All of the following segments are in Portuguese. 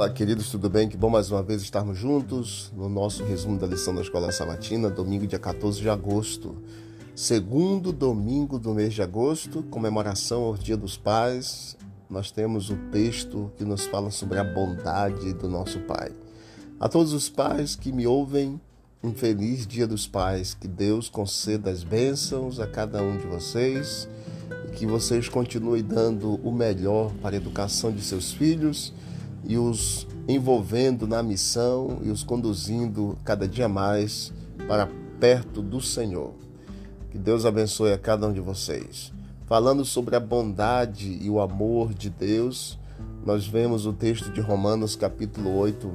Olá, queridos, tudo bem? Que bom mais uma vez estarmos juntos no nosso resumo da lição da Escola Sabatina, domingo, dia 14 de agosto. Segundo domingo do mês de agosto, comemoração ao Dia dos Pais, nós temos o texto que nos fala sobre a bondade do nosso Pai. A todos os pais que me ouvem, um feliz Dia dos Pais. Que Deus conceda as bênçãos a cada um de vocês e que vocês continuem dando o melhor para a educação de seus filhos e os envolvendo na missão e os conduzindo cada dia mais para perto do Senhor. Que Deus abençoe a cada um de vocês. Falando sobre a bondade e o amor de Deus, nós vemos o texto de Romanos, capítulo 8,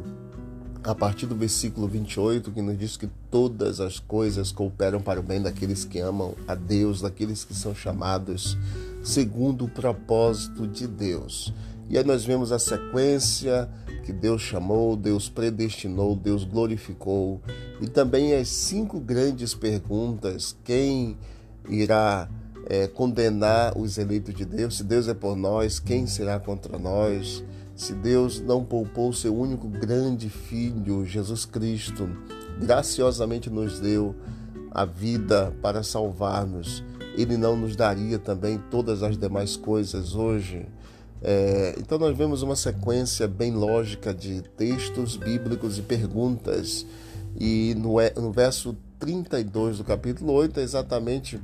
a partir do versículo 28, que nos diz que todas as coisas cooperam para o bem daqueles que amam a Deus, daqueles que são chamados segundo o propósito de Deus. E aí nós vemos a sequência que Deus chamou, Deus predestinou, Deus glorificou. E também as cinco grandes perguntas: quem irá é, condenar os eleitos de Deus? Se Deus é por nós, quem será contra nós? Se Deus não poupou seu único grande filho, Jesus Cristo, graciosamente nos deu a vida para salvar-nos, Ele não nos daria também todas as demais coisas hoje? É, então nós vemos uma sequência bem lógica de textos bíblicos e perguntas. E no, no verso 32 do capítulo 8 é exatamente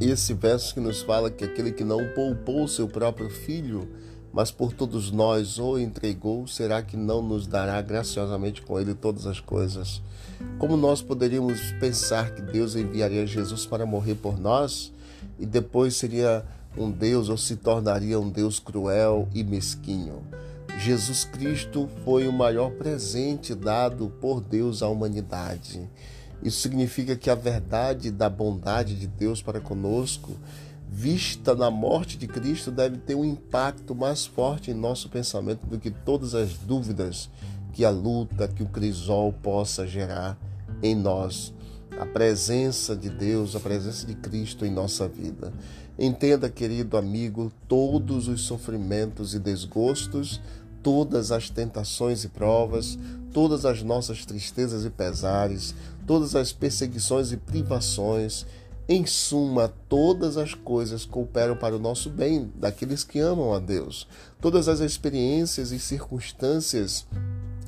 esse verso que nos fala que aquele que não poupou seu próprio filho, mas por todos nós o entregou, será que não nos dará graciosamente com ele todas as coisas? Como nós poderíamos pensar que Deus enviaria Jesus para morrer por nós e depois seria um Deus ou se tornaria um Deus cruel e mesquinho. Jesus Cristo foi o maior presente dado por Deus à humanidade. Isso significa que a verdade da bondade de Deus para conosco, vista na morte de Cristo, deve ter um impacto mais forte em nosso pensamento do que todas as dúvidas que a luta, que o crisol possa gerar em nós. A presença de Deus, a presença de Cristo em nossa vida. Entenda, querido amigo, todos os sofrimentos e desgostos, todas as tentações e provas, todas as nossas tristezas e pesares, todas as perseguições e privações, em suma, todas as coisas cooperam para o nosso bem, daqueles que amam a Deus. Todas as experiências e circunstâncias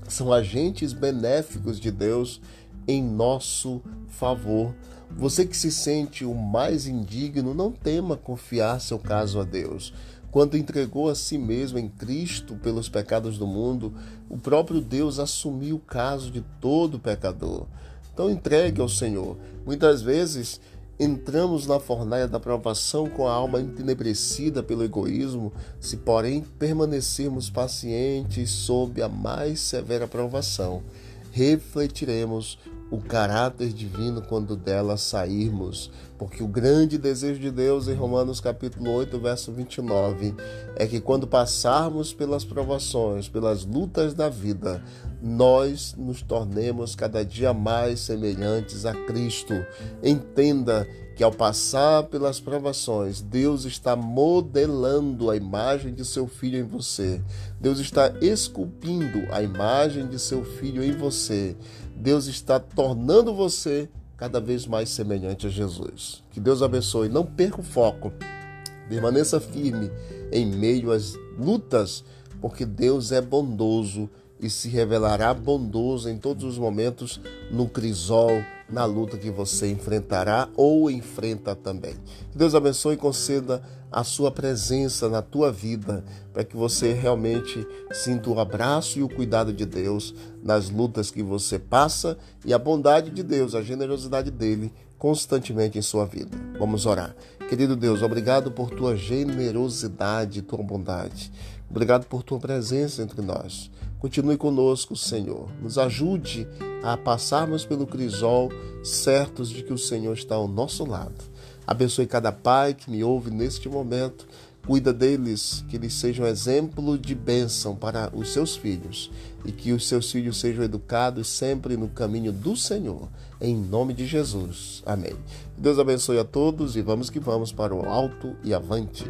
são agentes benéficos de Deus em nosso favor. Você que se sente o mais indigno, não tema confiar seu caso a Deus. Quando entregou a si mesmo em Cristo pelos pecados do mundo, o próprio Deus assumiu o caso de todo pecador. Então entregue ao Senhor. Muitas vezes entramos na fornalha da provação com a alma entenebrecida pelo egoísmo, se porém permanecermos pacientes sob a mais severa provação, refletiremos o caráter divino quando dela sairmos, porque o grande desejo de Deus em Romanos capítulo 8, verso 29 é que quando passarmos pelas provações, pelas lutas da vida, nós nos tornemos cada dia mais semelhantes a Cristo. Entenda que ao passar pelas provações, Deus está modelando a imagem de seu filho em você. Deus está esculpindo a imagem de seu filho em você. Deus está tornando você cada vez mais semelhante a Jesus. Que Deus abençoe. Não perca o foco. Permaneça firme em meio às lutas, porque Deus é bondoso e se revelará bondoso em todos os momentos no crisol, na luta que você enfrentará ou enfrenta também. Deus abençoe e conceda a sua presença na tua vida, para que você realmente sinta o abraço e o cuidado de Deus nas lutas que você passa e a bondade de Deus, a generosidade dele constantemente em sua vida. Vamos orar. Querido Deus, obrigado por tua generosidade tua bondade. Obrigado por tua presença entre nós. Continue conosco, Senhor. Nos ajude a passarmos pelo crisol, certos de que o Senhor está ao nosso lado. Abençoe cada pai que me ouve neste momento. Cuida deles, que eles sejam exemplo de bênção para os seus filhos e que os seus filhos sejam educados sempre no caminho do Senhor. Em nome de Jesus. Amém. Deus abençoe a todos e vamos que vamos para o alto e avante.